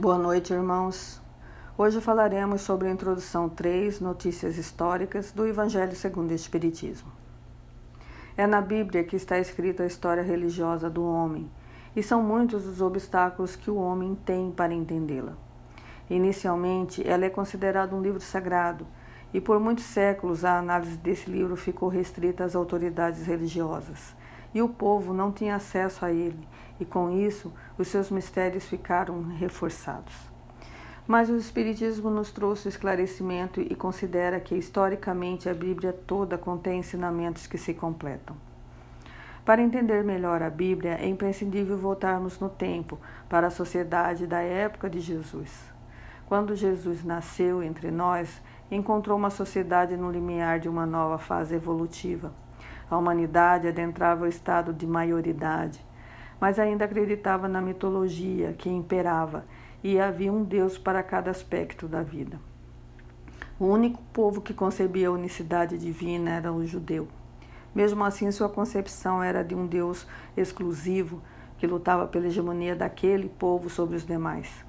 Boa noite, irmãos. Hoje falaremos sobre a introdução 3, notícias históricas do Evangelho segundo o Espiritismo. É na Bíblia que está escrita a história religiosa do homem, e são muitos os obstáculos que o homem tem para entendê-la. Inicialmente, ela é considerada um livro sagrado, e por muitos séculos a análise desse livro ficou restrita às autoridades religiosas, e o povo não tinha acesso a ele, e com isso os seus mistérios ficaram reforçados. Mas o Espiritismo nos trouxe o esclarecimento e considera que, historicamente, a Bíblia toda contém ensinamentos que se completam. Para entender melhor a Bíblia, é imprescindível voltarmos no tempo, para a sociedade da época de Jesus. Quando Jesus nasceu entre nós, encontrou uma sociedade no limiar de uma nova fase evolutiva. A humanidade adentrava o estado de maioridade, mas ainda acreditava na mitologia que imperava e havia um Deus para cada aspecto da vida. O único povo que concebia a unicidade divina era o judeu. Mesmo assim, sua concepção era de um Deus exclusivo que lutava pela hegemonia daquele povo sobre os demais.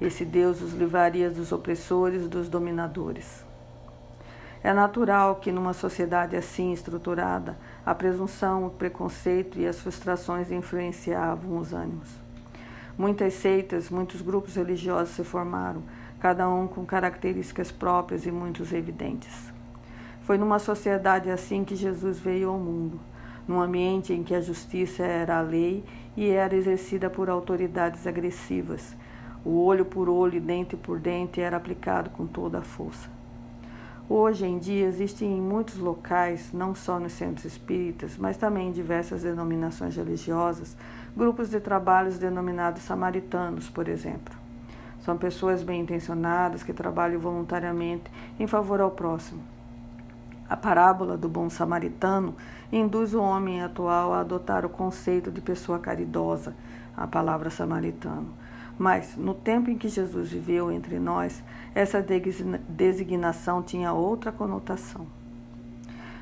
Esse Deus os livraria dos opressores, dos dominadores. É natural que, numa sociedade assim estruturada, a presunção, o preconceito e as frustrações influenciavam os ânimos. Muitas seitas, muitos grupos religiosos se formaram, cada um com características próprias e muitos evidentes. Foi numa sociedade assim que Jesus veio ao mundo, num ambiente em que a justiça era a lei e era exercida por autoridades agressivas. O olho por olho e dente por dente era aplicado com toda a força. Hoje em dia existem em muitos locais, não só nos centros espíritas, mas também em diversas denominações religiosas, grupos de trabalhos denominados samaritanos, por exemplo. São pessoas bem intencionadas que trabalham voluntariamente em favor ao próximo. A parábola do bom samaritano induz o homem atual a adotar o conceito de pessoa caridosa, a palavra samaritano, mas, no tempo em que Jesus viveu entre nós, essa designação tinha outra conotação.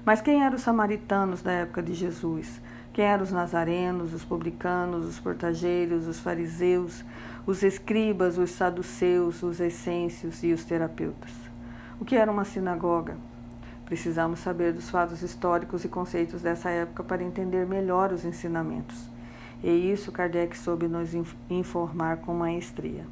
Mas quem eram os samaritanos da época de Jesus? Quem eram os nazarenos, os publicanos, os portageiros, os fariseus, os escribas, os saduceus, os essêncios e os terapeutas? O que era uma sinagoga? Precisamos saber dos fatos históricos e conceitos dessa época para entender melhor os ensinamentos. E isso Kardec soube nos informar com maestria.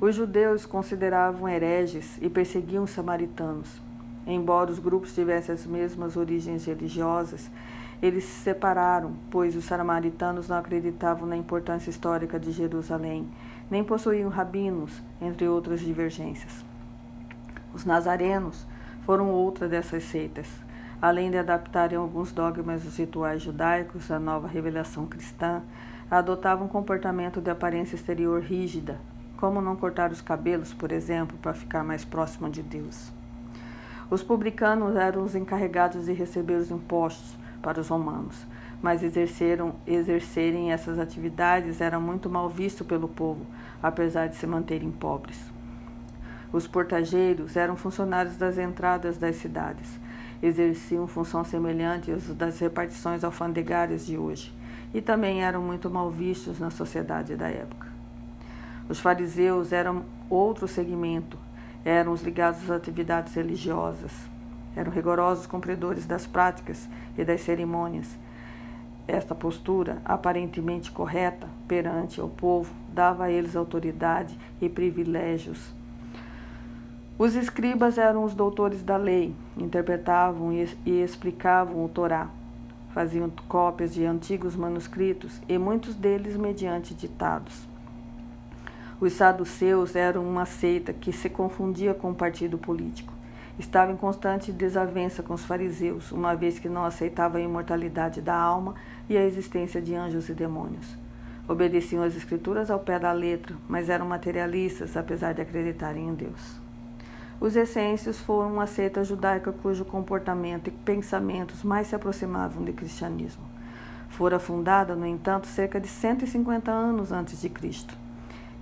Os judeus consideravam hereges e perseguiam os samaritanos. Embora os grupos tivessem as mesmas origens religiosas, eles se separaram, pois os samaritanos não acreditavam na importância histórica de Jerusalém, nem possuíam rabinos, entre outras divergências. Os nazarenos foram outra dessas seitas além de adaptarem alguns dogmas dos rituais judaicos à nova revelação cristã, adotavam um comportamento de aparência exterior rígida, como não cortar os cabelos, por exemplo, para ficar mais próximo de Deus. Os publicanos eram os encarregados de receber os impostos para os romanos, mas exerceram, exercerem essas atividades era muito mal visto pelo povo, apesar de se manterem pobres. Os portageiros eram funcionários das entradas das cidades, exerciam função semelhante às das repartições alfandegárias de hoje e também eram muito mal vistos na sociedade da época. Os fariseus eram outro segmento, eram os ligados às atividades religiosas, eram rigorosos cumpridores das práticas e das cerimônias. Esta postura, aparentemente correta perante o povo, dava a eles autoridade e privilégios os escribas eram os doutores da lei, interpretavam e explicavam o Torá, faziam cópias de antigos manuscritos e muitos deles mediante ditados. Os saduceus eram uma seita que se confundia com o partido político. Estava em constante desavença com os fariseus, uma vez que não aceitava a imortalidade da alma e a existência de anjos e demônios. Obedeciam às escrituras ao pé da letra, mas eram materialistas, apesar de acreditarem em Deus. Os essêncios foram uma seita judaica cujo comportamento e pensamentos mais se aproximavam do cristianismo. Fora fundada, no entanto, cerca de 150 anos antes de Cristo.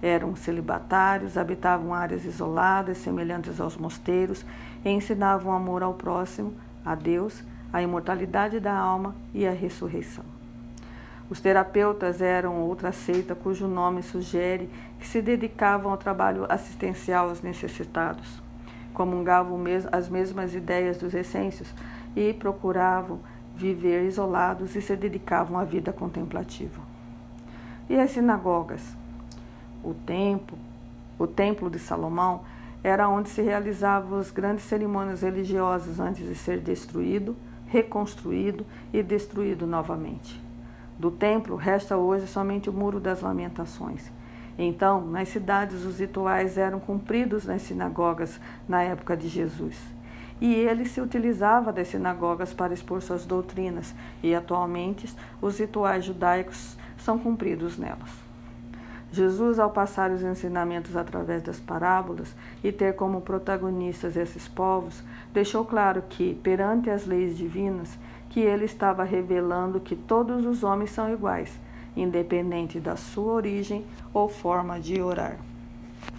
Eram celibatários, habitavam áreas isoladas, semelhantes aos mosteiros, e ensinavam amor ao próximo, a Deus, a imortalidade da alma e a ressurreição. Os terapeutas eram outra seita cujo nome sugere que se dedicavam ao trabalho assistencial aos necessitados. Comungavam as mesmas ideias dos essêncios e procuravam viver isolados e se dedicavam à vida contemplativa. E as sinagogas? O templo, o templo de Salomão era onde se realizavam as grandes cerimônias religiosas antes de ser destruído, reconstruído e destruído novamente. Do templo resta hoje somente o Muro das Lamentações. Então, nas cidades, os rituais eram cumpridos nas sinagogas na época de Jesus. E ele se utilizava das sinagogas para expor suas doutrinas, e atualmente os rituais judaicos são cumpridos nelas. Jesus, ao passar os ensinamentos através das parábolas e ter como protagonistas esses povos, deixou claro que, perante as leis divinas, que ele estava revelando que todos os homens são iguais, independente da sua origem ou forma de orar.